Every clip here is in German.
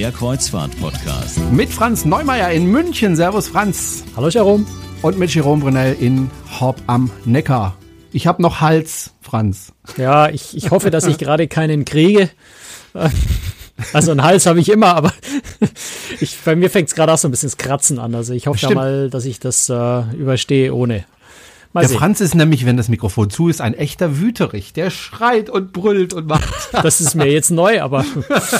der Kreuzfahrt-Podcast. Mit Franz Neumeier in München. Servus Franz. Hallo Jerome. Und mit Jerome Brunel in Horb am Neckar. Ich habe noch Hals, Franz. Ja, ich, ich hoffe, dass ich gerade keinen kriege. Also einen Hals habe ich immer, aber ich, bei mir fängt es gerade auch so ein bisschen das Kratzen an. Also ich hoffe da mal, dass ich das äh, überstehe ohne. Mal der sehen. Franz ist nämlich, wenn das Mikrofon zu ist, ein echter Wüterich. Der schreit und brüllt und macht. das ist mir jetzt neu, aber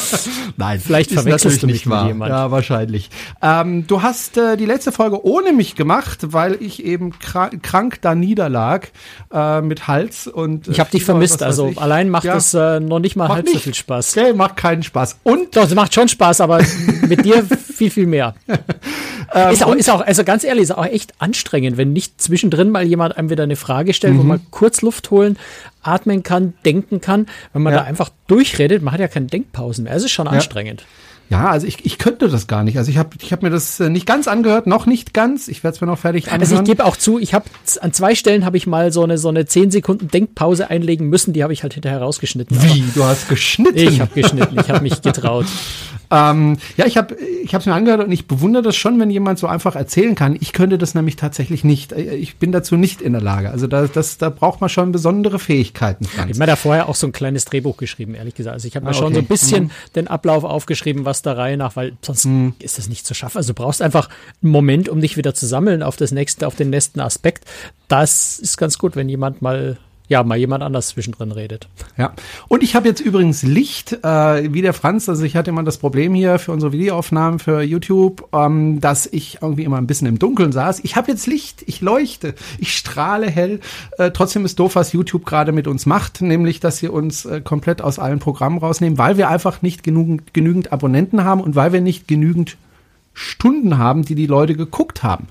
nein, vielleicht verwechselst du mich nicht wahr. mit jemand. Ja, wahrscheinlich. Ähm, du hast äh, die letzte Folge ohne mich gemacht, weil ich eben krank, krank da niederlag äh, mit Hals und. Äh, ich habe dich vermisst. Also allein macht ja, es äh, noch nicht mal halb nicht. so viel Spaß. Okay, macht keinen Spaß. Und doch, es macht schon Spaß, aber mit dir viel viel mehr. Ähm, ist auch, ist auch, also ganz ehrlich, ist auch echt anstrengend, wenn nicht zwischendrin mal jemand einem wieder eine Frage stellt, mhm. wo man kurz Luft holen, atmen kann, denken kann. Wenn man ja. da einfach durchredet, man hat ja keine Denkpausen mehr. Es ist schon ja. anstrengend. Ja, also ich, ich könnte das gar nicht. Also ich habe ich hab mir das äh, nicht ganz angehört, noch nicht ganz. Ich werde es mir noch fertig anhören. Also ich gebe auch zu, ich habe an zwei Stellen habe ich mal so eine so eine zehn Sekunden Denkpause einlegen müssen. Die habe ich halt hinterher rausgeschnitten. Wie? Du hast geschnitten? Ich habe geschnitten. Ich habe mich getraut. Ähm, ja, ich habe ich es mir angehört und ich bewundere das schon, wenn jemand so einfach erzählen kann. Ich könnte das nämlich tatsächlich nicht. Äh, ich bin dazu nicht in der Lage. Also da, das, da braucht man schon besondere Fähigkeiten. Franz. Ich habe mir da vorher auch so ein kleines Drehbuch geschrieben, ehrlich gesagt. Also ich habe mir ah, okay. schon so ein bisschen mhm. den Ablauf aufgeschrieben, was der Reihe nach, weil sonst mhm. ist das nicht zu schaffen. Also du brauchst einfach einen Moment, um dich wieder zu sammeln auf das nächste, auf den nächsten Aspekt. Das ist ganz gut, wenn jemand mal ja, mal jemand anders zwischendrin redet. Ja. Und ich habe jetzt übrigens Licht, äh, wie der Franz, also ich hatte immer das Problem hier für unsere Videoaufnahmen für YouTube, ähm, dass ich irgendwie immer ein bisschen im Dunkeln saß. Ich habe jetzt Licht, ich leuchte, ich strahle hell. Äh, trotzdem ist doof, was YouTube gerade mit uns macht, nämlich, dass sie uns äh, komplett aus allen Programmen rausnehmen, weil wir einfach nicht genügend, genügend Abonnenten haben und weil wir nicht genügend Stunden haben, die die Leute geguckt haben.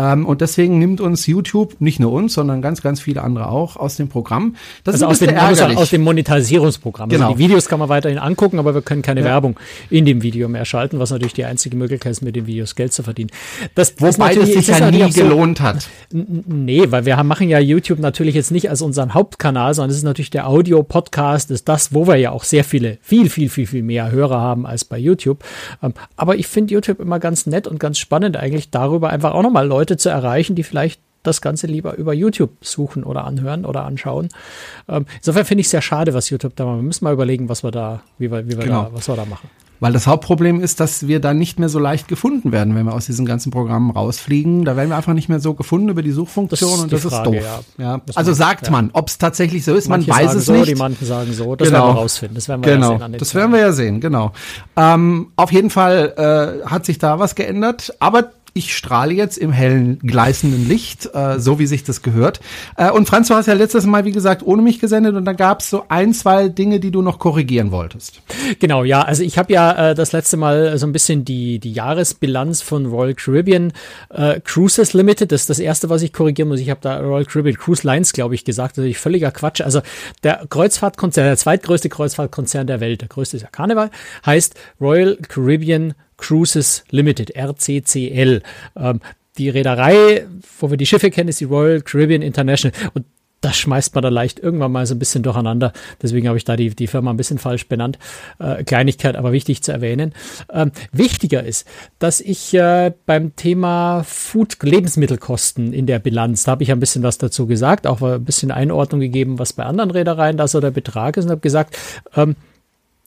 Ähm, und deswegen nimmt uns YouTube, nicht nur uns, sondern ganz, ganz viele andere auch, aus dem Programm. Das also ist aus dem, ärgerlich. aus dem Monetarisierungsprogramm. Also genau. Also die Videos kann man weiterhin angucken, aber wir können keine ja. Werbung in dem Video mehr schalten, was natürlich die einzige Möglichkeit ist, mit den Videos Geld zu verdienen. Das, das Wobei es sich ja nie gelohnt so, hat. Nee, weil wir haben, machen ja YouTube natürlich jetzt nicht als unseren Hauptkanal, sondern es ist natürlich der Audio-Podcast, ist das, wo wir ja auch sehr viele, viel, viel, viel, viel mehr Hörer haben als bei YouTube. Ähm, aber ich finde YouTube immer ganz nett und ganz spannend eigentlich darüber einfach auch nochmal Leute zu erreichen, die vielleicht das Ganze lieber über YouTube suchen oder anhören oder anschauen. Ähm, insofern finde ich es sehr schade, was YouTube da macht. Wir müssen mal überlegen, was wir da, wie wir, wie wir genau. da, was wir da machen. Weil das Hauptproblem ist, dass wir dann nicht mehr so leicht gefunden werden, wenn wir aus diesen ganzen Programmen rausfliegen. Da werden wir einfach nicht mehr so gefunden über die Suchfunktion das und das Frage, ist doof. Ja. ja. Also sagt ja. man, ob es tatsächlich so ist, Manche man weiß es so, nicht. Die manchen sagen so, das genau. werden wir rausfinden. Das werden wir genau. ja sehen. das werden wir ja sehen, genau. Ähm, auf jeden Fall äh, hat sich da was geändert, aber ich strahle jetzt im hellen, gleißenden Licht, äh, so wie sich das gehört. Äh, und Franz, du hast ja letztes Mal, wie gesagt, ohne mich gesendet und da gab es so ein, zwei Dinge, die du noch korrigieren wolltest. Genau, ja. Also ich habe ja äh, das letzte Mal so ein bisschen die, die Jahresbilanz von Royal Caribbean äh, Cruises Limited. Das ist das erste, was ich korrigieren muss. Ich habe da Royal Caribbean Cruise Lines, glaube ich, gesagt. Ist völliger Quatsch. Also der Kreuzfahrtkonzern, der zweitgrößte Kreuzfahrtkonzern der Welt, der größte ist ja Karneval, heißt Royal Caribbean Cruises Limited, RCCL. Ähm, die Reederei, wo wir die Schiffe kennen, ist die Royal Caribbean International. Und das schmeißt man da leicht irgendwann mal so ein bisschen durcheinander. Deswegen habe ich da die, die Firma ein bisschen falsch benannt. Äh, Kleinigkeit, aber wichtig zu erwähnen. Ähm, wichtiger ist, dass ich äh, beim Thema Food, Lebensmittelkosten in der Bilanz, da habe ich ein bisschen was dazu gesagt, auch ein bisschen Einordnung gegeben, was bei anderen Reedereien da so der Betrag ist und habe gesagt, ähm,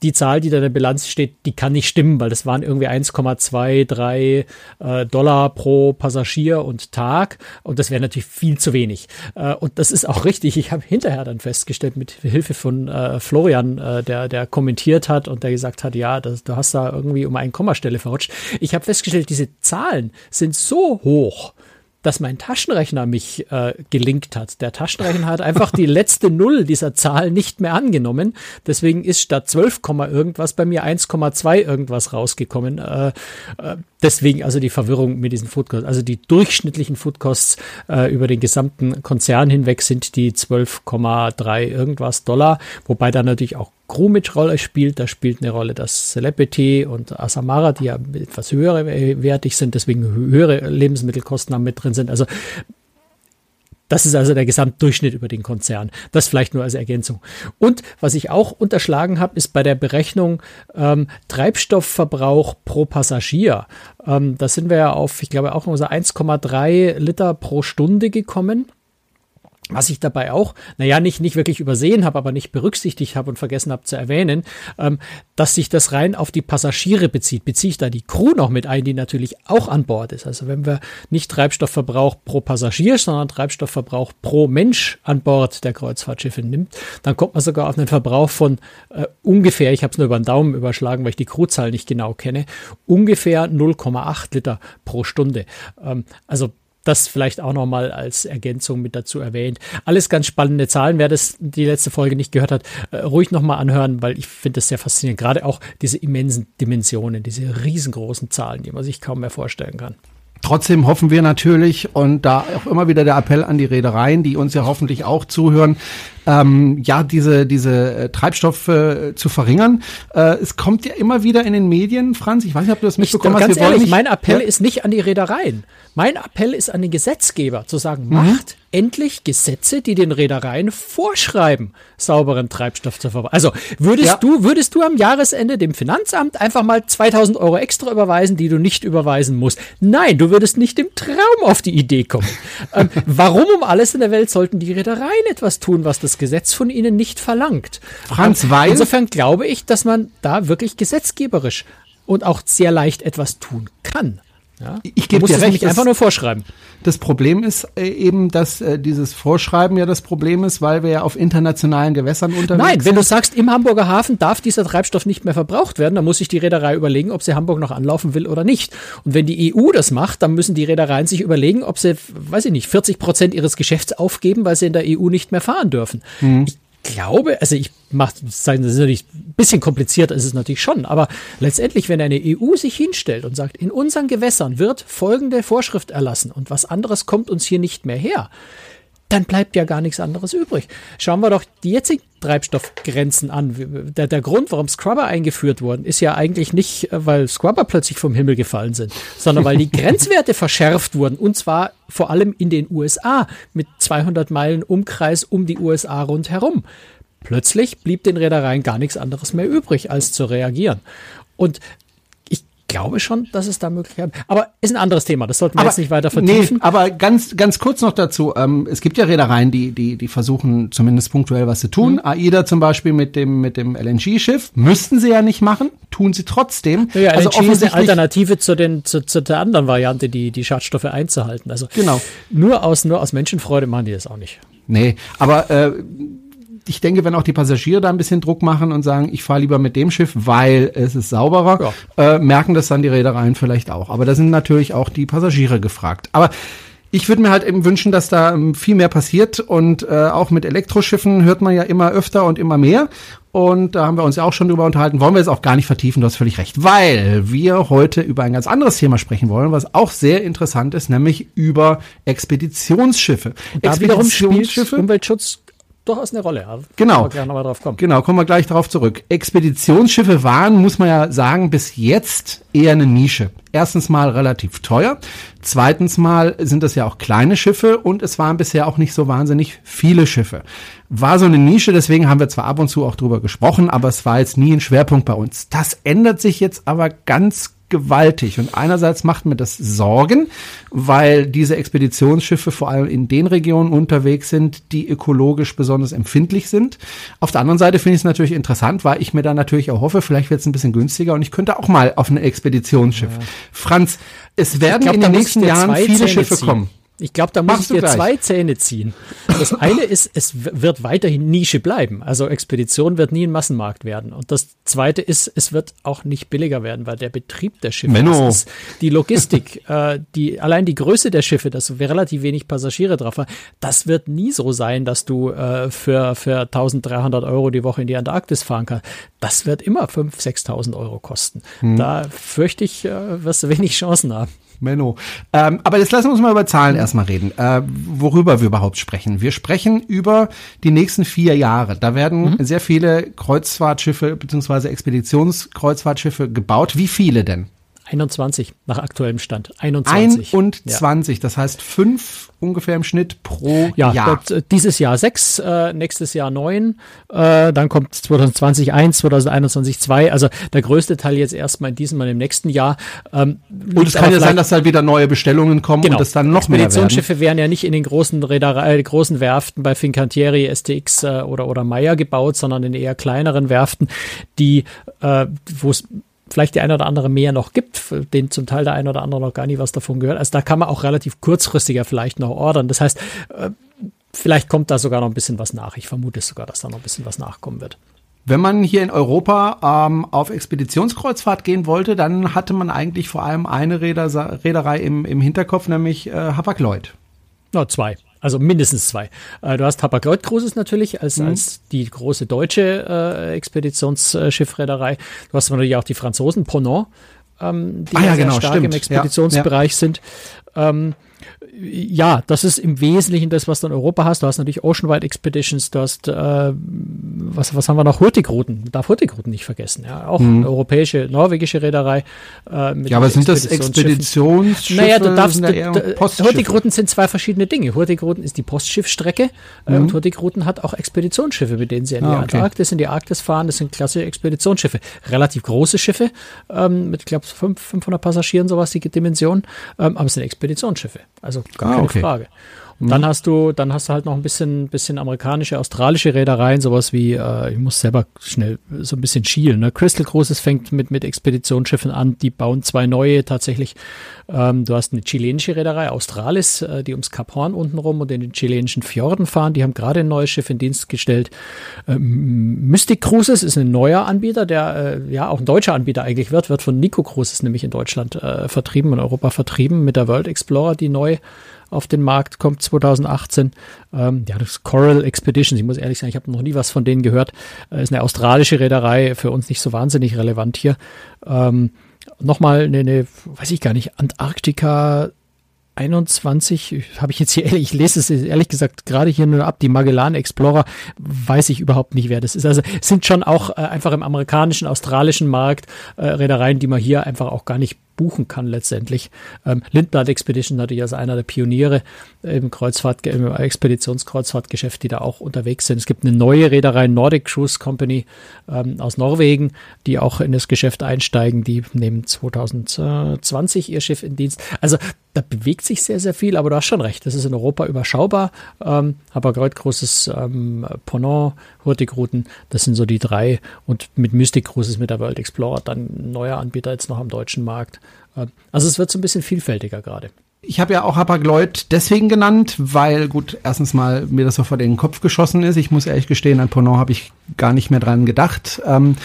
die Zahl, die da in der Bilanz steht, die kann nicht stimmen, weil das waren irgendwie 1,23 äh, Dollar pro Passagier und Tag und das wäre natürlich viel zu wenig. Äh, und das ist auch richtig. Ich habe hinterher dann festgestellt, mit Hilfe von äh, Florian, äh, der, der kommentiert hat und der gesagt hat, ja, das, du hast da irgendwie um eine Kommastelle verrutscht. Ich habe festgestellt, diese Zahlen sind so hoch, dass mein Taschenrechner mich äh, gelinkt hat. Der Taschenrechner hat einfach die letzte Null dieser Zahl nicht mehr angenommen. Deswegen ist statt 12, irgendwas bei mir 1,2 irgendwas rausgekommen. Äh, äh, deswegen also die Verwirrung mit diesen Foodcosts. Also die durchschnittlichen Foodcosts äh, über den gesamten Konzern hinweg sind die 12,3 irgendwas Dollar, wobei da natürlich auch Crew mit Rolle spielt. Da spielt eine Rolle das Celebrity und Asamara, die ja etwas höhere wertig sind, deswegen höhere Lebensmittelkosten mit drin sind. Also Das ist also der Gesamtdurchschnitt über den Konzern. Das vielleicht nur als Ergänzung. Und was ich auch unterschlagen habe, ist bei der Berechnung ähm, Treibstoffverbrauch pro Passagier. Ähm, da sind wir ja auf, ich glaube, auch unser 1,3 Liter pro Stunde gekommen. Was ich dabei auch, naja, nicht, nicht wirklich übersehen habe, aber nicht berücksichtigt habe und vergessen habe zu erwähnen, ähm, dass sich das rein auf die Passagiere bezieht. Beziehe ich da die Crew noch mit ein, die natürlich auch an Bord ist. Also wenn wir nicht Treibstoffverbrauch pro Passagier, sondern Treibstoffverbrauch pro Mensch an Bord der Kreuzfahrtschiffe nimmt, dann kommt man sogar auf einen Verbrauch von äh, ungefähr, ich habe es nur über den Daumen überschlagen, weil ich die Crewzahl nicht genau kenne, ungefähr 0,8 Liter pro Stunde. Ähm, also das vielleicht auch nochmal als Ergänzung mit dazu erwähnt. Alles ganz spannende Zahlen. Wer das die letzte Folge nicht gehört hat, äh, ruhig nochmal anhören, weil ich finde das sehr faszinierend. Gerade auch diese immensen Dimensionen, diese riesengroßen Zahlen, die man sich kaum mehr vorstellen kann. Trotzdem hoffen wir natürlich und da auch immer wieder der Appell an die Reedereien, die uns ja hoffentlich auch zuhören, ähm, ja, diese, diese äh, Treibstoffe äh, zu verringern. Äh, es kommt ja immer wieder in den Medien, Franz, ich weiß nicht, ob du das mitbekommen ich, hast. Ganz ehrlich, mein Appell ja? ist nicht an die Reedereien. Mein Appell ist an den Gesetzgeber, zu sagen, mhm. macht endlich Gesetze, die den Reedereien vorschreiben, sauberen Treibstoff zu verbrauchen. Also würdest ja. du, würdest du am Jahresende dem Finanzamt einfach mal 2000 Euro extra überweisen, die du nicht überweisen musst? Nein, du würdest nicht im Traum auf die Idee kommen. ähm, warum um alles in der Welt sollten die Reedereien etwas tun, was das Gesetz von ihnen nicht verlangt? Franz, weil insofern glaube ich, dass man da wirklich gesetzgeberisch und auch sehr leicht etwas tun kann. Ja? Ich gebe dir recht, einfach nur vorschreiben. Das Problem ist äh, eben, dass äh, dieses Vorschreiben ja das Problem ist, weil wir ja auf internationalen Gewässern unterwegs sind. Nein, wenn du sagst, im Hamburger Hafen darf dieser Treibstoff nicht mehr verbraucht werden, dann muss sich die Reederei überlegen, ob sie Hamburg noch anlaufen will oder nicht. Und wenn die EU das macht, dann müssen die Reedereien sich überlegen, ob sie, weiß ich nicht, 40 Prozent ihres Geschäfts aufgeben, weil sie in der EU nicht mehr fahren dürfen. Mhm. Ich glaube, also ich mache, das ist natürlich ein bisschen kompliziert, ist es natürlich schon, aber letztendlich, wenn eine EU sich hinstellt und sagt, in unseren Gewässern wird folgende Vorschrift erlassen und was anderes kommt uns hier nicht mehr her, dann bleibt ja gar nichts anderes übrig. Schauen wir doch die jetzigen Treibstoffgrenzen an. Der, der Grund, warum Scrubber eingeführt wurden, ist ja eigentlich nicht, äh, weil Scrubber plötzlich vom Himmel gefallen sind, sondern weil die Grenzwerte verschärft wurden und zwar vor allem in den USA mit 200 Meilen Umkreis um die USA rundherum. Plötzlich blieb den Reedereien gar nichts anderes mehr übrig, als zu reagieren. Und glaube schon, dass es da Möglichkeiten Aber ist ein anderes Thema. Das sollten wir aber, jetzt nicht weiter vertiefen. Nee, aber ganz, ganz kurz noch dazu. Ähm, es gibt ja Reedereien, die, die, die versuchen zumindest punktuell was zu tun. Mhm. AIDA zum Beispiel mit dem, mit dem LNG-Schiff. Müssten sie ja nicht machen. Tun sie trotzdem. Ja, also LNG ist eine Alternative zu den, zu, zu der anderen Variante, die, die Schadstoffe einzuhalten. Also genau. nur aus, nur aus Menschenfreude machen die das auch nicht. Nee, aber, äh, ich denke, wenn auch die Passagiere da ein bisschen Druck machen und sagen, ich fahre lieber mit dem Schiff, weil es ist sauberer, ja. äh, merken das dann die Reedereien vielleicht auch. Aber da sind natürlich auch die Passagiere gefragt. Aber ich würde mir halt eben wünschen, dass da ähm, viel mehr passiert und äh, auch mit Elektroschiffen hört man ja immer öfter und immer mehr. Und da haben wir uns ja auch schon drüber unterhalten. Wollen wir jetzt auch gar nicht vertiefen, du hast völlig recht, weil wir heute über ein ganz anderes Thema sprechen wollen, was auch sehr interessant ist, nämlich über Expeditionsschiffe. Und da Expeditionsschiffe. Umweltschutz durchaus eine Rolle. Also genau. Genau, kommen wir gleich darauf zurück. Expeditionsschiffe waren, muss man ja sagen, bis jetzt eher eine Nische. Erstens mal relativ teuer. Zweitens mal sind das ja auch kleine Schiffe und es waren bisher auch nicht so wahnsinnig viele Schiffe. War so eine Nische, deswegen haben wir zwar ab und zu auch drüber gesprochen, aber es war jetzt nie ein Schwerpunkt bei uns. Das ändert sich jetzt aber ganz gewaltig. Und einerseits macht mir das Sorgen, weil diese Expeditionsschiffe vor allem in den Regionen unterwegs sind, die ökologisch besonders empfindlich sind. Auf der anderen Seite finde ich es natürlich interessant, weil ich mir da natürlich auch hoffe, vielleicht wird es ein bisschen günstiger und ich könnte auch mal auf ein Expeditionsschiff. Ja. Franz, es werden glaub, in den nächsten Jahren viele Schiffe ziehen. kommen. Ich glaube, da muss Machst ich dir zwei Zähne ziehen. Das eine ist, es wird weiterhin Nische bleiben. Also Expedition wird nie ein Massenmarkt werden. Und das zweite ist, es wird auch nicht billiger werden, weil der Betrieb der Schiffe, Menno. ist die Logistik, äh, die, allein die Größe der Schiffe, dass wir relativ wenig Passagiere drauf haben, das wird nie so sein, dass du äh, für, für 1300 Euro die Woche in die Antarktis fahren kannst. Das wird immer 5.000, 6.000 Euro kosten. Hm. Da fürchte ich, äh, wirst du wenig Chancen haben. Menno. Ähm, aber jetzt lassen wir uns mal über Zahlen erstmal reden, äh, worüber wir überhaupt sprechen. Wir sprechen über die nächsten vier Jahre. Da werden mhm. sehr viele Kreuzfahrtschiffe beziehungsweise Expeditionskreuzfahrtschiffe gebaut. Wie viele denn? 21 nach aktuellem Stand. 21. 21, ja. das heißt fünf ungefähr im Schnitt pro ja, Jahr. Dort, äh, dieses Jahr sechs, äh, nächstes Jahr neun, äh, dann kommt 2020 eins, 2021 zwei. Also der größte Teil jetzt erstmal in diesem und im nächsten Jahr. Ähm, und es kann ja sein, dass halt wieder neue Bestellungen kommen genau. und es dann noch mehr werden. Expeditionsschiffe werden ja nicht in den großen Reederei, äh, großen Werften bei Fincantieri, STX äh, oder oder Meyer gebaut, sondern in eher kleineren Werften, die äh, wo es vielleicht die eine oder andere mehr noch gibt, den zum Teil der eine oder andere noch gar nie was davon gehört. Also da kann man auch relativ kurzfristiger vielleicht noch ordern. Das heißt, äh, vielleicht kommt da sogar noch ein bisschen was nach. Ich vermute sogar, dass da noch ein bisschen was nachkommen wird. Wenn man hier in Europa ähm, auf Expeditionskreuzfahrt gehen wollte, dann hatte man eigentlich vor allem eine Reeder Reederei im, im Hinterkopf, nämlich äh, Hapag-Lloyd. No, zwei. Also mindestens zwei. Äh, du hast Hapag-Lloyd Cruises natürlich als, mhm. als die große deutsche äh, Expeditionsschiffreederei. Du hast natürlich auch die Franzosen Ponant, ähm, die ah, ja, genau, stark stimmt. im Expeditionsbereich ja, ja. sind. Ähm, ja, das ist im Wesentlichen das, was du in Europa hast. Du hast natürlich Oceanwide Expeditions, du hast, äh, was, was haben wir noch? Hurtigruten. Darf Hurtigruten nicht vergessen. Ja, auch mhm. eine europäische, norwegische Reederei. Äh, ja, aber sind das Expeditionsschiffe? Naja, du darfst, du, Hurtigruten sind zwei verschiedene Dinge. Hurtigruten ist die Postschiffstrecke äh, mhm. und Hurtigruten hat auch Expeditionsschiffe, mit denen sie in die ah, okay. Antarktis, in die Arktis fahren. Das sind klassische Expeditionsschiffe. Relativ große Schiffe, ähm, mit, ich glaube, 500 Passagieren, sowas, die Dimension. Ähm, aber es sind Expeditionsschiffe. Also gar ah, keine okay. Frage. Und dann mhm. hast du, dann hast du halt noch ein bisschen, bisschen amerikanische, australische Reedereien, sowas wie, äh, ich muss selber schnell so ein bisschen schielen. Ne? Crystal Cruises fängt mit, mit Expeditionsschiffen an, die bauen zwei neue tatsächlich. Ähm, du hast eine chilenische Reederei, Australis, äh, die ums Kap Horn unten rum und in den chilenischen Fjorden fahren. Die haben gerade ein neues Schiff in Dienst gestellt. Ähm, Mystic Cruises ist ein neuer Anbieter, der äh, ja auch ein deutscher Anbieter eigentlich wird, wird von Nico Cruises nämlich in Deutschland äh, vertrieben, in Europa vertrieben, mit der World Explorer, die neu auf den Markt kommt 2018. Ähm, ja, das Coral Expeditions, ich muss ehrlich sagen, ich habe noch nie was von denen gehört. Äh, ist eine australische Reederei, für uns nicht so wahnsinnig relevant hier. Ähm, Nochmal eine, eine, weiß ich gar nicht, Antarktika 21, habe ich jetzt hier ehrlich, ich lese es ehrlich gesagt gerade hier nur ab, die Magellan Explorer, weiß ich überhaupt nicht, wer das ist. Also sind schon auch äh, einfach im amerikanischen, australischen Markt äh, Reedereien, die man hier einfach auch gar nicht buchen kann letztendlich. Ähm, Lindblad Expedition natürlich als einer der Pioniere im Kreuzfahrt, im Expeditionskreuzfahrtgeschäft, die da auch unterwegs sind. Es gibt eine neue Reederei, Nordic Cruise Company ähm, aus Norwegen, die auch in das Geschäft einsteigen. Die nehmen 2020 ihr Schiff in Dienst. Also da bewegt sich sehr, sehr viel, aber du hast schon recht. Das ist in Europa überschaubar. Ähm, aber gerade großes ähm, Ponant, Hurtigruten, das sind so die drei. Und mit Mystic Cruises, mit der World Explorer, dann neuer Anbieter jetzt noch am deutschen Markt. Also es wird so ein bisschen vielfältiger gerade. Ich habe ja auch Hapag-Lloyd deswegen genannt, weil gut, erstens mal mir das so vor den Kopf geschossen ist. Ich muss ehrlich gestehen, an Ponant habe ich gar nicht mehr dran gedacht. Ähm,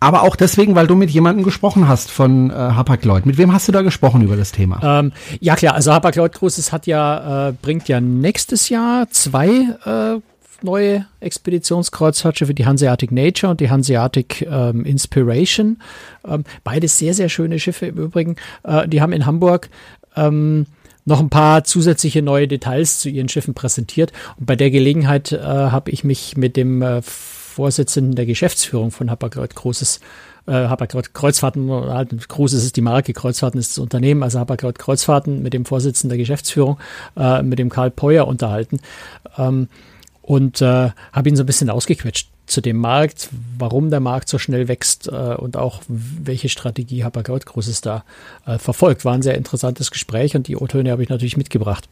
aber auch deswegen, weil du mit jemandem gesprochen hast von äh, Hapag-Lloyd. Mit wem hast du da gesprochen über das Thema? Ähm, ja klar, also Hapag-Lloyd Cruises hat ja, äh, bringt ja nächstes Jahr zwei äh, neue Expeditionskreuzfahrtschiffe, die Hanseatic Nature und die Hanseatic ähm, Inspiration. Ähm, beide sehr, sehr schöne Schiffe im Übrigen. Äh, die haben in Hamburg ähm, noch ein paar zusätzliche neue Details zu ihren Schiffen präsentiert. Und bei der Gelegenheit äh, habe ich mich mit dem äh, Vorsitzenden der Geschäftsführung von Hapag-Lloyd Großes äh, Kreuzfahrten, halt, Großes ist die Marke, Kreuzfahrten ist das Unternehmen, also Hapag-Lloyd Kreuzfahrten mit dem Vorsitzenden der Geschäftsführung, äh, mit dem Karl Peuer unterhalten. Ähm, und äh, habe ihn so ein bisschen ausgequetscht zu dem Markt, warum der Markt so schnell wächst äh, und auch welche Strategie Hapag-Lloyd Großes da äh, verfolgt. War ein sehr interessantes Gespräch und die O-Töne habe ich natürlich mitgebracht.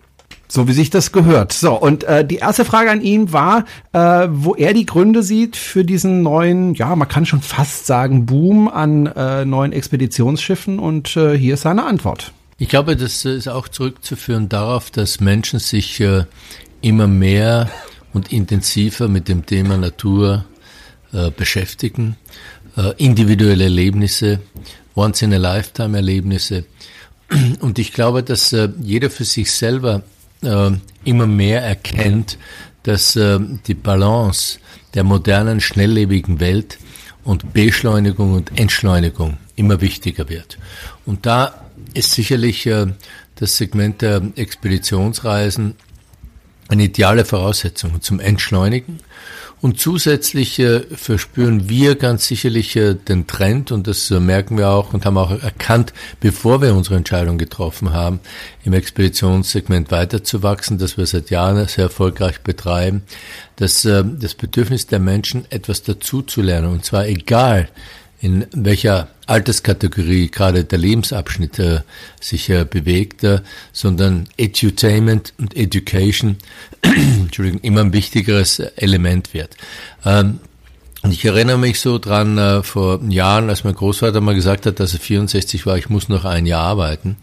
So wie sich das gehört. So, und äh, die erste Frage an ihn war, äh, wo er die Gründe sieht für diesen neuen, ja, man kann schon fast sagen, Boom an äh, neuen Expeditionsschiffen. Und äh, hier ist seine Antwort. Ich glaube, das ist auch zurückzuführen darauf, dass Menschen sich äh, immer mehr und intensiver mit dem Thema Natur äh, beschäftigen. Äh, individuelle Erlebnisse, Once-in-a-Lifetime-Erlebnisse. Und ich glaube, dass äh, jeder für sich selber äh, immer mehr erkennt, dass äh, die Balance der modernen, schnelllebigen Welt und Beschleunigung und Entschleunigung immer wichtiger wird. Und da ist sicherlich äh, das Segment der Expeditionsreisen eine ideale Voraussetzung zum Entschleunigen. Und zusätzlich äh, verspüren wir ganz sicherlich äh, den Trend, und das äh, merken wir auch und haben auch erkannt, bevor wir unsere Entscheidung getroffen haben, im Expeditionssegment weiterzuwachsen, das wir seit Jahren sehr erfolgreich betreiben, dass äh, das Bedürfnis der Menschen, etwas dazuzulernen, und zwar egal, in welcher Alterskategorie gerade der Lebensabschnitt äh, sich äh, bewegt, äh, sondern Edutainment und Education Entschuldigung, immer ein wichtigeres Element wird. Ähm, und ich erinnere mich so dran äh, vor Jahren, als mein Großvater mal gesagt hat, dass er 64 war, ich muss noch ein Jahr arbeiten.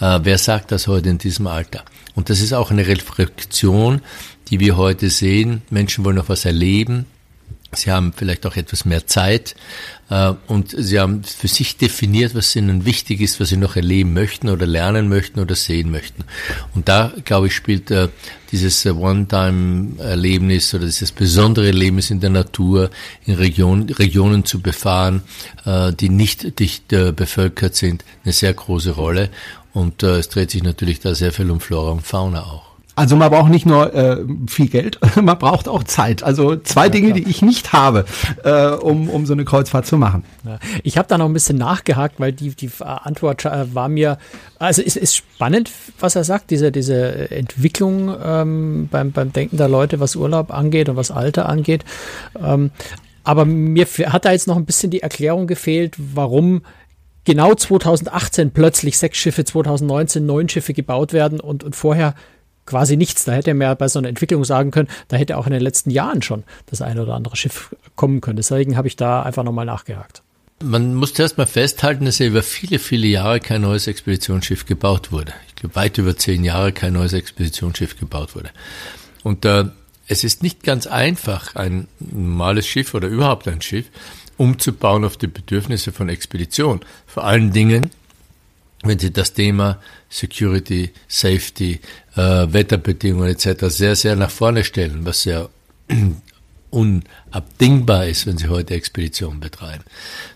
Äh, wer sagt das heute in diesem Alter? Und das ist auch eine Reflexion, die wir heute sehen. Menschen wollen noch was erleben. Sie haben vielleicht auch etwas mehr Zeit und sie haben für sich definiert, was ihnen wichtig ist, was sie noch erleben möchten oder lernen möchten oder sehen möchten. Und da, glaube ich, spielt äh, dieses äh, One-Time-Erlebnis oder dieses besondere Erlebnis in der Natur, in Region, Regionen zu befahren, die nicht dicht bevölkert sind, eine sehr große Rolle. Und es dreht sich natürlich da sehr viel um Flora und Fauna auch. Also man braucht nicht nur äh, viel Geld, man braucht auch Zeit. Also zwei ja, Dinge, die ich nicht habe, äh, um, um so eine Kreuzfahrt zu machen. Ja. Ich habe da noch ein bisschen nachgehakt, weil die, die Antwort äh, war mir, also es ist spannend, was er sagt, diese, diese Entwicklung ähm, beim, beim Denken der Leute, was Urlaub angeht und was Alter angeht. Ähm, aber mir hat da jetzt noch ein bisschen die Erklärung gefehlt, warum genau 2018 plötzlich sechs Schiffe, 2019 neun Schiffe gebaut werden und, und vorher quasi nichts. Da hätte er mir bei so einer Entwicklung sagen können, da hätte auch in den letzten Jahren schon das eine oder andere Schiff kommen können. Deswegen habe ich da einfach nochmal nachgehakt. Man muss zuerst mal festhalten, dass ja über viele, viele Jahre kein neues Expeditionsschiff gebaut wurde. Ich glaube, weit über zehn Jahre kein neues Expeditionsschiff gebaut wurde. Und äh, es ist nicht ganz einfach, ein normales Schiff oder überhaupt ein Schiff umzubauen auf die Bedürfnisse von Expedition. Vor allen Dingen, wenn Sie das Thema Security, Safety, äh, Wetterbedingungen etc. sehr, sehr nach vorne stellen, was ja unabdingbar ist, wenn Sie heute Expeditionen betreiben.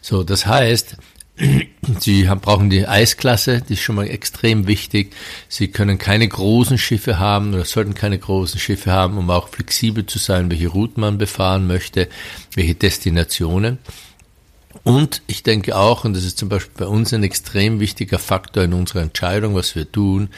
So, das heißt, Sie haben, brauchen die Eisklasse, die ist schon mal extrem wichtig. Sie können keine großen Schiffe haben oder sollten keine großen Schiffe haben, um auch flexibel zu sein, welche Routen man befahren möchte, welche Destinationen. Und ich denke auch, und das ist zum Beispiel bei uns ein extrem wichtiger Faktor in unserer Entscheidung, was wir tun,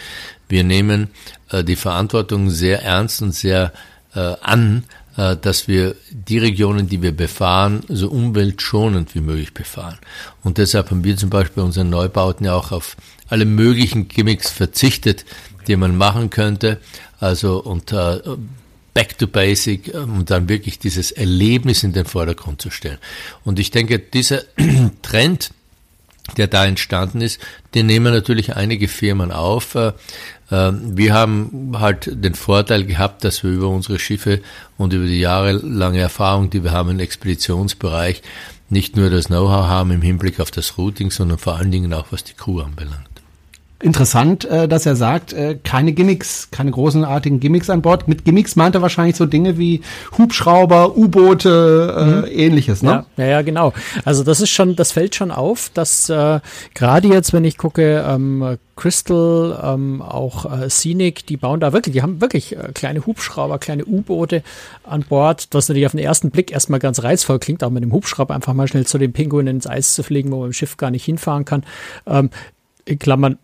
wir nehmen äh, die Verantwortung sehr ernst und sehr äh, an, äh, dass wir die Regionen, die wir befahren, so umweltschonend wie möglich befahren. Und deshalb haben wir zum Beispiel bei unseren Neubauten ja auch auf alle möglichen Gimmicks verzichtet, die man machen könnte. Also und äh, back to basic ähm, dann wirklich dieses Erlebnis in den Vordergrund zu stellen. Und ich denke, dieser Trend, der da entstanden ist, den nehmen natürlich einige Firmen auf. Äh, ähm, wir haben halt den Vorteil gehabt, dass wir über unsere Schiffe und über die jahrelange Erfahrung, die wir haben im Expeditionsbereich, nicht nur das Know-how haben im Hinblick auf das Routing, sondern vor allen Dingen auch was die Crew anbelangt. Interessant, äh, dass er sagt, äh, keine Gimmicks, keine großenartigen Gimmicks an Bord. Mit Gimmicks meint er wahrscheinlich so Dinge wie Hubschrauber, U-Boote, äh, mhm. ähnliches, ne? Ja, ja, genau. Also das ist schon, das fällt schon auf, dass äh, gerade jetzt, wenn ich gucke, ähm, Crystal, ähm, auch äh, Scenic, die bauen da wirklich, die haben wirklich äh, kleine Hubschrauber, kleine U-Boote an Bord, was natürlich auf den ersten Blick erstmal ganz reizvoll klingt, auch mit dem Hubschrauber einfach mal schnell zu den Pinguinen ins Eis zu fliegen, wo man im Schiff gar nicht hinfahren kann. Ähm, in Klammern,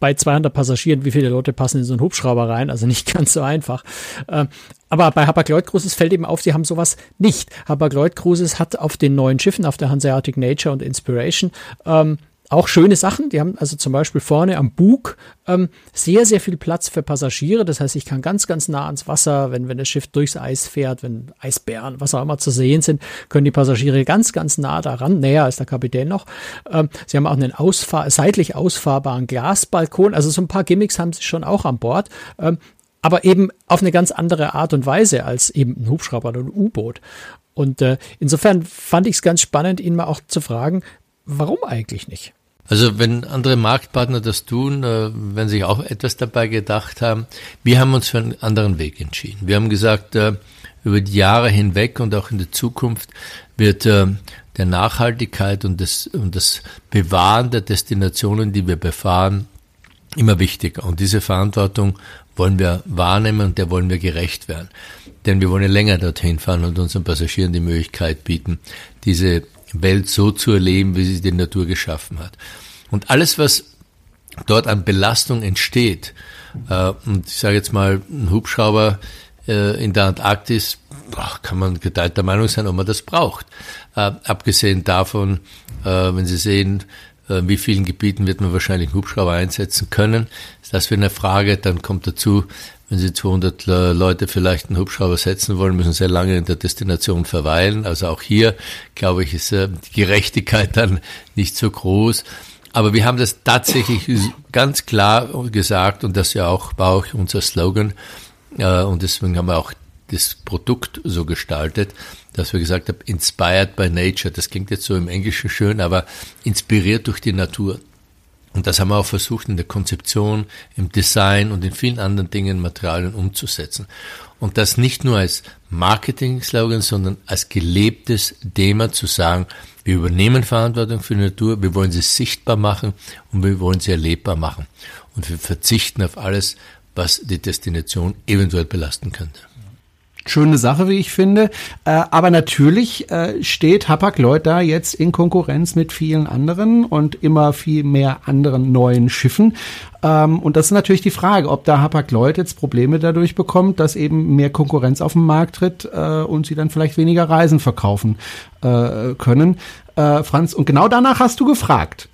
bei 200 Passagieren, wie viele Leute passen in so einen Hubschrauber rein? Also nicht ganz so einfach. Ähm, aber bei Hapag-Lloyd Cruises fällt eben auf, sie haben sowas nicht. Hapag-Lloyd Cruises hat auf den neuen Schiffen, auf der Hanseatic Nature und Inspiration, ähm, auch schöne Sachen. Die haben also zum Beispiel vorne am Bug ähm, sehr, sehr viel Platz für Passagiere. Das heißt, ich kann ganz, ganz nah ans Wasser, wenn, wenn das Schiff durchs Eis fährt, wenn Eisbären, was auch immer zu sehen sind, können die Passagiere ganz, ganz nah daran, näher als der Kapitän noch. Ähm, sie haben auch einen ausfahr seitlich ausfahrbaren Glasbalkon. Also so ein paar Gimmicks haben sie schon auch an Bord. Ähm, aber eben auf eine ganz andere Art und Weise als eben ein Hubschrauber oder ein U-Boot. Und äh, insofern fand ich es ganz spannend, ihn mal auch zu fragen, warum eigentlich nicht? Also wenn andere Marktpartner das tun, äh, wenn sich auch etwas dabei gedacht haben, wir haben uns für einen anderen Weg entschieden. Wir haben gesagt, äh, über die Jahre hinweg und auch in der Zukunft wird äh, der Nachhaltigkeit und das, und das Bewahren der Destinationen, die wir befahren, immer wichtiger. Und diese Verantwortung wollen wir wahrnehmen und der wollen wir gerecht werden. Denn wir wollen länger dorthin fahren und unseren Passagieren die Möglichkeit bieten, diese Welt so zu erleben, wie sie die Natur geschaffen hat. Und alles, was dort an Belastung entsteht, äh, und ich sage jetzt mal, ein Hubschrauber äh, in der Antarktis, boah, kann man geteilter Meinung sein, ob man das braucht. Äh, abgesehen davon, äh, wenn Sie sehen, äh, wie vielen Gebieten wird man wahrscheinlich Hubschrauber einsetzen können, ist das für eine Frage. Dann kommt dazu, wenn Sie 200 Leute vielleicht einen Hubschrauber setzen wollen, müssen sehr lange in der Destination verweilen. Also auch hier, glaube ich, ist die Gerechtigkeit dann nicht so groß. Aber wir haben das tatsächlich ganz klar gesagt und das ja auch, war auch unser Slogan. Und deswegen haben wir auch das Produkt so gestaltet, dass wir gesagt haben, inspired by nature. Das klingt jetzt so im Englischen schön, aber inspiriert durch die Natur. Und das haben wir auch versucht in der Konzeption, im Design und in vielen anderen Dingen, Materialien umzusetzen. Und das nicht nur als Marketing-Slogan, sondern als gelebtes Thema zu sagen, wir übernehmen Verantwortung für die Natur, wir wollen sie sichtbar machen und wir wollen sie erlebbar machen. Und wir verzichten auf alles, was die Destination eventuell belasten könnte schöne Sache, wie ich finde. Äh, aber natürlich äh, steht Hapag-Lloyd da jetzt in Konkurrenz mit vielen anderen und immer viel mehr anderen neuen Schiffen. Ähm, und das ist natürlich die Frage, ob da Hapag-Lloyd jetzt Probleme dadurch bekommt, dass eben mehr Konkurrenz auf den Markt tritt äh, und sie dann vielleicht weniger Reisen verkaufen äh, können. Äh, Franz, und genau danach hast du gefragt.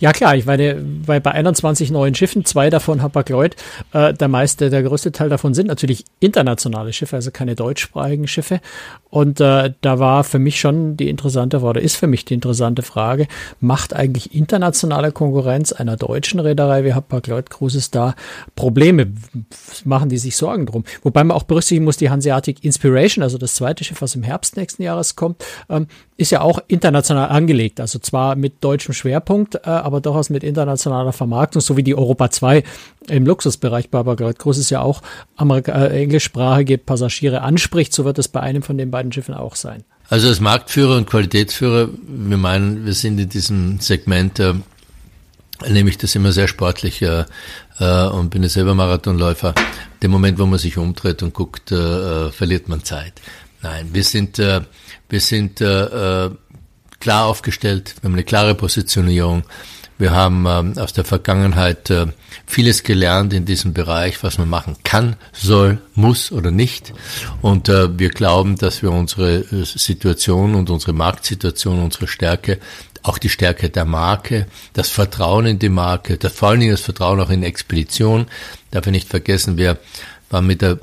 Ja klar, ich meine, weil bei 21 neuen Schiffen, zwei davon Hapag-Lloyd, äh, der meiste, der größte Teil davon sind natürlich internationale Schiffe, also keine deutschsprachigen Schiffe. Und äh, da war für mich schon die interessante, oder ist für mich die interessante Frage, macht eigentlich internationale Konkurrenz einer deutschen Reederei wie Hapag-Lloyd Cruises da Probleme? Machen die sich Sorgen drum? Wobei man auch berücksichtigen muss, die Hanseatic Inspiration, also das zweite Schiff, was im Herbst nächsten Jahres kommt, ähm, ist ja auch international angelegt. Also zwar mit deutschem Schwerpunkt, äh, aber durchaus mit internationaler Vermarktung, so wie die Europa 2 im Luxusbereich Barbarat Groß ist ja auch Amerika äh, englischsprachige Passagiere anspricht, so wird es bei einem von den beiden Schiffen auch sein. Also als Marktführer und Qualitätsführer, wir meinen, wir sind in diesem Segment, äh, nehme ich das immer sehr sportlich äh, äh, und bin ja selber Marathonläufer. Dem Moment, wo man sich umdreht und guckt, äh, äh verliert man Zeit. Nein, wir sind, äh, wir sind äh, äh klar aufgestellt, wir haben eine klare Positionierung. Wir haben ähm, aus der Vergangenheit äh, vieles gelernt in diesem Bereich, was man machen kann, soll, muss oder nicht. Und äh, wir glauben, dass wir unsere äh, Situation und unsere Marktsituation, unsere Stärke, auch die Stärke der Marke, das Vertrauen in die Marke, das, vor allen Dingen das Vertrauen auch in Expedition. Darf ich nicht vergessen, wir waren mit der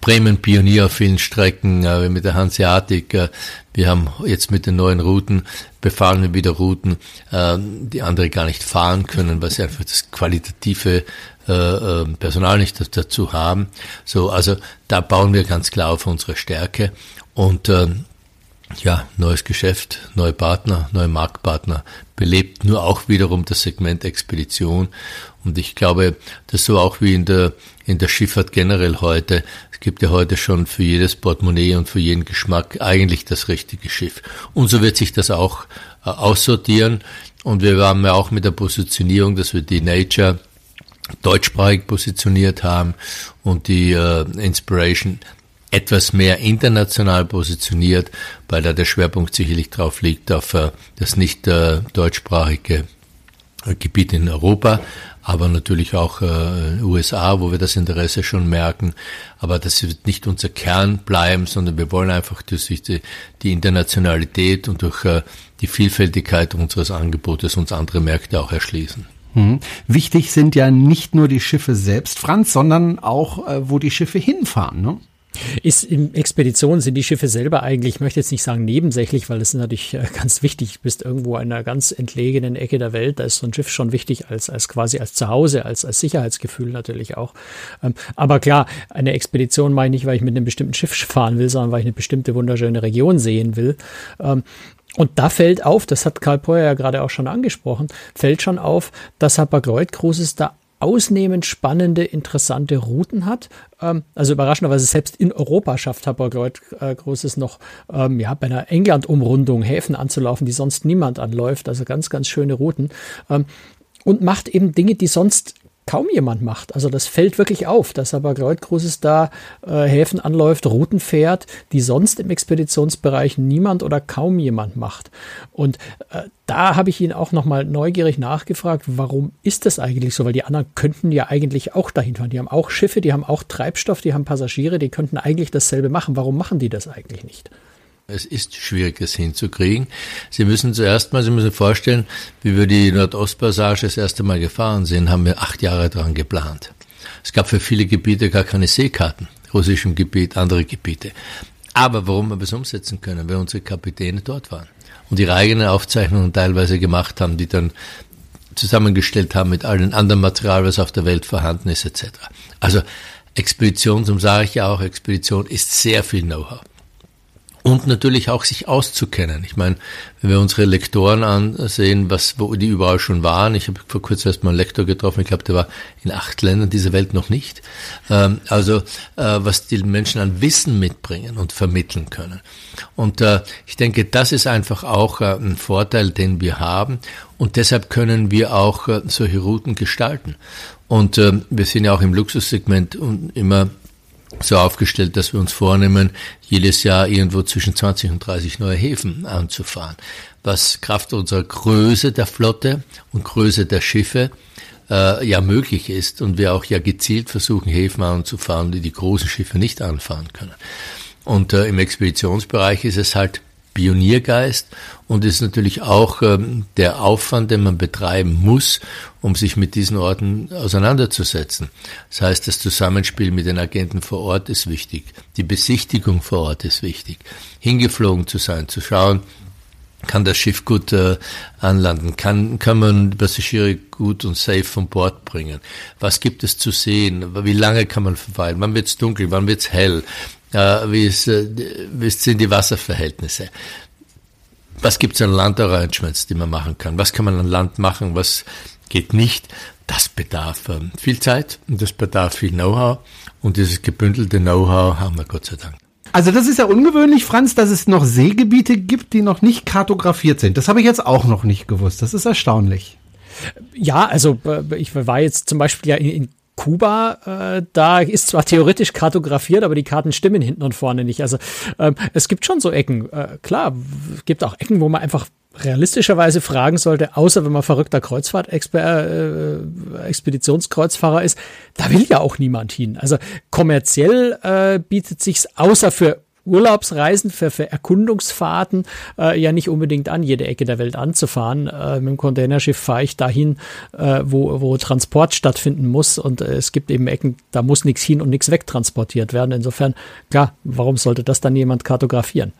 Bremen Pionier auf vielen Strecken, äh, mit der Hanseatic. Äh, wir haben jetzt mit den neuen Routen, befahren wir wieder Routen, äh, die andere gar nicht fahren können, weil sie einfach das qualitative äh, äh, Personal nicht dazu haben. So, also da bauen wir ganz klar auf unsere Stärke und äh, ja, neues Geschäft, neue Partner, neue Marktpartner, belebt nur auch wiederum das Segment Expedition. Und ich glaube, das so auch wie in der, in der Schifffahrt generell heute. Es gibt ja heute schon für jedes Portemonnaie und für jeden Geschmack eigentlich das richtige Schiff. Und so wird sich das auch äh, aussortieren. Und wir haben ja auch mit der Positionierung, dass wir die Nature deutschsprachig positioniert haben und die äh, Inspiration etwas mehr international positioniert, weil da der Schwerpunkt sicherlich drauf liegt auf äh, das nicht äh, deutschsprachige äh, Gebiet in Europa, aber natürlich auch äh, USA, wo wir das Interesse schon merken. Aber das wird nicht unser Kern bleiben, sondern wir wollen einfach durch die, die Internationalität und durch äh, die Vielfältigkeit unseres Angebotes uns andere Märkte auch erschließen. Hm. Wichtig sind ja nicht nur die Schiffe selbst, Franz, sondern auch, äh, wo die Schiffe hinfahren. Ne? Ist in Expeditionen sind die Schiffe selber eigentlich, ich möchte jetzt nicht sagen nebensächlich, weil das ist natürlich äh, ganz wichtig. Du bist irgendwo in einer ganz entlegenen Ecke der Welt, da ist so ein Schiff schon wichtig als, als quasi als Zuhause, als, als Sicherheitsgefühl natürlich auch. Ähm, aber klar, eine Expedition meine ich nicht, weil ich mit einem bestimmten Schiff fahren will, sondern weil ich eine bestimmte wunderschöne Region sehen will. Ähm, und da fällt auf, das hat Karl Poyer ja gerade auch schon angesprochen, fällt schon auf, dass Hapag-Lloyd Cruises da ausnehmend spannende, interessante Routen hat. Ähm, also überraschenderweise selbst in Europa schafft Hapag-Lloyd äh, Großes noch ähm, ja, bei einer England-Umrundung Häfen anzulaufen, die sonst niemand anläuft. Also ganz, ganz schöne Routen. Ähm, und macht eben Dinge, die sonst kaum jemand macht. Also das fällt wirklich auf, dass aber Cruises da äh, Häfen anläuft, Routen fährt, die sonst im Expeditionsbereich niemand oder kaum jemand macht. Und äh, da habe ich ihn auch nochmal neugierig nachgefragt, warum ist das eigentlich so? Weil die anderen könnten ja eigentlich auch dahin fahren. Die haben auch Schiffe, die haben auch Treibstoff, die haben Passagiere, die könnten eigentlich dasselbe machen. Warum machen die das eigentlich nicht? Es ist schwierig, es hinzukriegen. Sie müssen zuerst mal, Sie müssen vorstellen, wie wir die Nordostpassage das erste Mal gefahren sind, haben wir acht Jahre daran geplant. Es gab für viele Gebiete gar keine Seekarten, russischem Gebiet, andere Gebiete. Aber warum wir das umsetzen können, weil unsere Kapitäne dort waren und ihre eigenen Aufzeichnungen teilweise gemacht haben, die dann zusammengestellt haben mit allen anderen Material, was auf der Welt vorhanden ist, etc. Also Expedition, zum sage ich ja auch, Expedition ist sehr viel Know-how und natürlich auch sich auszukennen. Ich meine, wenn wir unsere Lektoren ansehen, was wo die überall schon waren. Ich habe vor kurzem erst mal einen Lektor getroffen. Ich glaube, der war in acht Ländern dieser Welt noch nicht. Ähm, also äh, was die Menschen an Wissen mitbringen und vermitteln können. Und äh, ich denke, das ist einfach auch äh, ein Vorteil, den wir haben. Und deshalb können wir auch solche Routen gestalten. Und wir sind ja auch im Luxussegment immer so aufgestellt, dass wir uns vornehmen, jedes Jahr irgendwo zwischen 20 und 30 neue Häfen anzufahren, was Kraft unserer Größe der Flotte und Größe der Schiffe äh, ja möglich ist und wir auch ja gezielt versuchen, Häfen anzufahren, die die großen Schiffe nicht anfahren können. Und äh, im Expeditionsbereich ist es halt Pioniergeist und ist natürlich auch ähm, der Aufwand, den man betreiben muss, um sich mit diesen Orten auseinanderzusetzen. Das heißt, das Zusammenspiel mit den Agenten vor Ort ist wichtig. Die Besichtigung vor Ort ist wichtig. Hingeflogen zu sein, zu schauen, kann das Schiff gut äh, anlanden? Kann, kann man Passagiere gut und safe von Bord bringen? Was gibt es zu sehen? Wie lange kann man verweilen? Wann wird's dunkel? Wann wird's hell? Äh, wie, ist, äh, wie sind die Wasserverhältnisse? Was gibt es an Landarrangements, die man machen kann? Was kann man an Land machen? Was geht nicht? Das bedarf äh, viel Zeit und das bedarf viel Know-how. Und dieses gebündelte Know-how haben wir Gott sei Dank. Also das ist ja ungewöhnlich, Franz, dass es noch Seegebiete gibt, die noch nicht kartografiert sind. Das habe ich jetzt auch noch nicht gewusst. Das ist erstaunlich. Ja, also äh, ich war jetzt zum Beispiel ja in, Kuba, äh, da ist zwar theoretisch kartografiert, aber die Karten stimmen hinten und vorne nicht. Also ähm, es gibt schon so Ecken. Äh, klar, es gibt auch Ecken, wo man einfach realistischerweise fragen sollte, außer wenn man verrückter Kreuzfahrt-Expeditionskreuzfahrer äh, ist, da will ja auch niemand hin. Also kommerziell äh, bietet sich's außer für Urlaubsreisen, für, für Erkundungsfahrten äh, ja nicht unbedingt an, jede Ecke der Welt anzufahren. Äh, mit dem Containerschiff fahre ich dahin, äh, wo, wo Transport stattfinden muss und äh, es gibt eben Ecken, da muss nichts hin und nichts wegtransportiert werden. Insofern, klar, warum sollte das dann jemand kartografieren?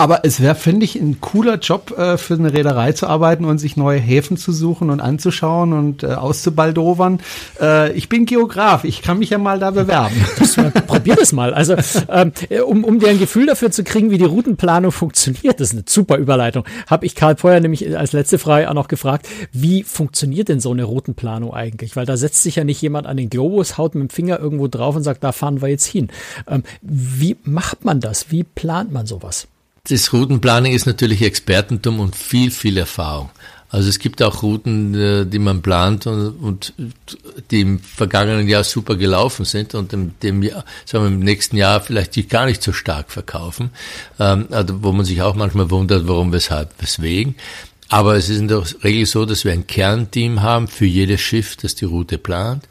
Aber es wäre, finde ich, ein cooler Job äh, für eine Reederei zu arbeiten und sich neue Häfen zu suchen und anzuschauen und äh, auszubaldowern. Äh, ich bin Geograf, ich kann mich ja mal da bewerben. Das, probier das mal. Also, ähm, um, um dir ein Gefühl dafür zu kriegen, wie die Routenplanung funktioniert, das ist eine super Überleitung, habe ich Karl Feuer nämlich als letzte Frage auch noch gefragt, wie funktioniert denn so eine Routenplanung eigentlich? Weil da setzt sich ja nicht jemand an den Globus, haut mit dem Finger irgendwo drauf und sagt, da fahren wir jetzt hin. Ähm, wie macht man das? Wie plant man sowas? Das Routenplanning ist natürlich Expertentum und viel, viel Erfahrung. Also es gibt auch Routen, äh, die man plant und, und die im vergangenen Jahr super gelaufen sind und im, dem Jahr, sagen wir, im nächsten Jahr vielleicht die gar nicht so stark verkaufen, ähm, also wo man sich auch manchmal wundert, warum, weshalb, weswegen. Aber es ist in der Regel so, dass wir ein Kernteam haben für jedes Schiff, das die Route plant.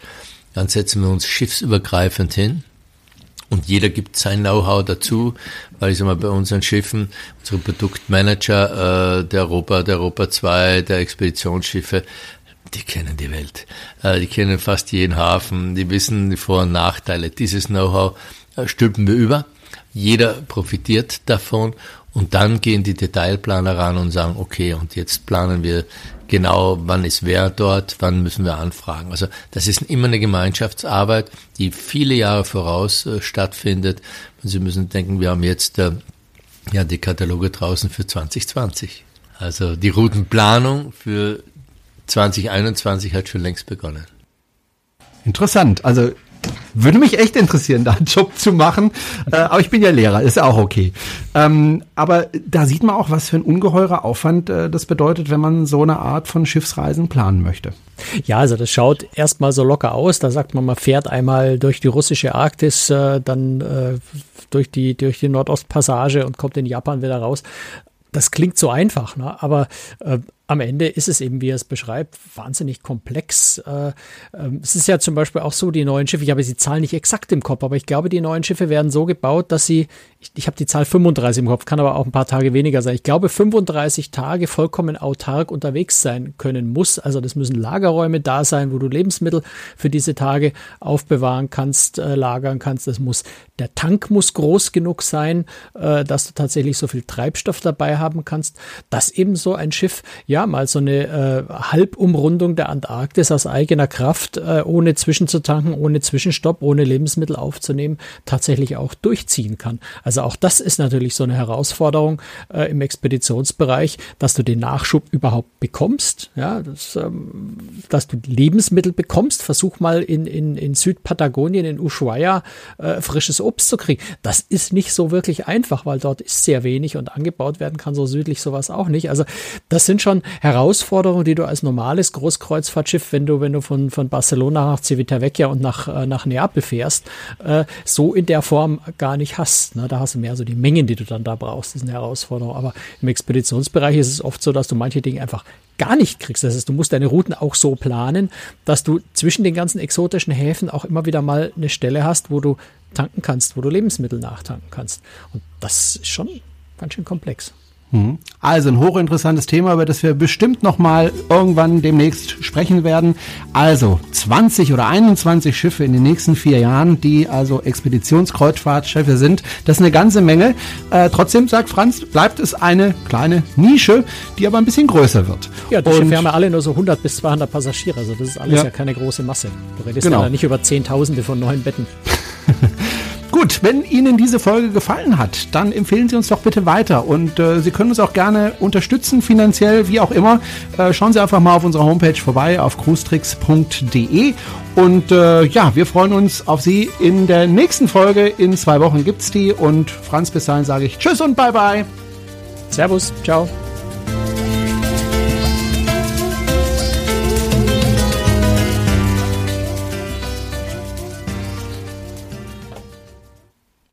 Dann setzen wir uns schiffsübergreifend hin und jeder gibt sein Know-how dazu, weil ich sag mal, bei unseren Schiffen, unsere Produktmanager, äh, der Europa, der Europa 2, der Expeditionsschiffe, die kennen die Welt. Äh, die kennen fast jeden Hafen, die wissen die Vor- und Nachteile. Dieses Know-how äh, stülpen wir über. Jeder profitiert davon und dann gehen die Detailplaner ran und sagen, okay, und jetzt planen wir genau, wann ist wer dort, wann müssen wir anfragen. Also das ist immer eine Gemeinschaftsarbeit, die viele Jahre voraus äh, stattfindet. Und Sie müssen denken, wir haben jetzt äh, ja die Kataloge draußen für 2020. Also die Routenplanung für 2021 hat schon längst begonnen. Interessant. Also Würde mich echt interessieren, da einen Job zu machen. Äh, aber ich bin ja Lehrer, ist auch okay. Ähm, aber da sieht man auch, was für ein ungeheurer Aufwand äh, das bedeutet, wenn man so eine Art von Schiffsreisen planen möchte. Ja, also das schaut erstmal so locker aus. Da sagt man, man fährt einmal durch die russische Arktis, äh, dann äh, durch die, durch die Nordostpassage und kommt in Japan wieder raus das klingt so einfach, ne? aber äh, am Ende ist es eben, wie er es beschreibt, wahnsinnig komplex. Äh, ähm, es ist ja zum Beispiel auch so, die neuen Schiffe, ich habe die Zahl nicht exakt im Kopf, aber ich glaube, die neuen Schiffe werden so gebaut, dass sie, ich, ich habe die Zahl 35 im Kopf, kann aber auch ein paar Tage weniger sein. Ich glaube, 35 Tage vollkommen autark unterwegs sein können muss. Also das müssen Lagerräume da sein, wo du Lebensmittel für diese Tage aufbewahren kannst, äh, lagern kannst. Das muss, der Tank muss groß genug sein, äh, dass du tatsächlich so viel Treibstoff dabei haben kannst, dass eben so ein Schiff, ja, ja, mal so eine äh, Halbumrundung der Antarktis aus eigener Kraft, äh, ohne zwischenzutanken, ohne Zwischenstopp, ohne Lebensmittel aufzunehmen, tatsächlich auch durchziehen kann. Also auch das ist natürlich so eine Herausforderung äh, im Expeditionsbereich, dass du den Nachschub überhaupt bekommst, ja, das, ähm, dass du Lebensmittel bekommst. Versuch mal in, in, in Südpatagonien, in Ushuaia, äh, frisches Obst zu kriegen. Das ist nicht so wirklich einfach, weil dort ist sehr wenig und angebaut werden kann so südlich sowas auch nicht. Also das sind schon Herausforderung, die du als normales Großkreuzfahrtschiff, wenn du, wenn du von, von Barcelona nach Civitavecchia und nach, äh, nach Neapel fährst, äh, so in der Form gar nicht hast. Ne? Da hast du mehr so die Mengen, die du dann da brauchst, ist eine Herausforderung. Aber im Expeditionsbereich ist es oft so, dass du manche Dinge einfach gar nicht kriegst. Das heißt, du musst deine Routen auch so planen, dass du zwischen den ganzen exotischen Häfen auch immer wieder mal eine Stelle hast, wo du tanken kannst, wo du Lebensmittel nachtanken kannst. Und das ist schon ganz schön komplex. Mhm. Also ein hochinteressantes Thema, über das wir bestimmt noch mal irgendwann demnächst sprechen werden. Also 20 oder 21 Schiffe in den nächsten vier Jahren, die also Expeditionskreuzfahrtschiffe sind. Das ist eine ganze Menge. Äh, trotzdem, sagt Franz, bleibt es eine kleine Nische, die aber ein bisschen größer wird. Ja, die Und, Schiffe haben ja alle nur so 100 bis 200 Passagiere. Also das ist alles ja, ja keine große Masse. Du redest genau. ja nicht über Zehntausende von neuen Betten. Gut, wenn Ihnen diese Folge gefallen hat, dann empfehlen Sie uns doch bitte weiter und äh, Sie können uns auch gerne unterstützen, finanziell, wie auch immer. Äh, schauen Sie einfach mal auf unserer Homepage vorbei, auf cruestricks.de und äh, ja, wir freuen uns auf Sie in der nächsten Folge. In zwei Wochen gibt's die und Franz, bis dahin sage ich Tschüss und Bye Bye. Servus, ciao.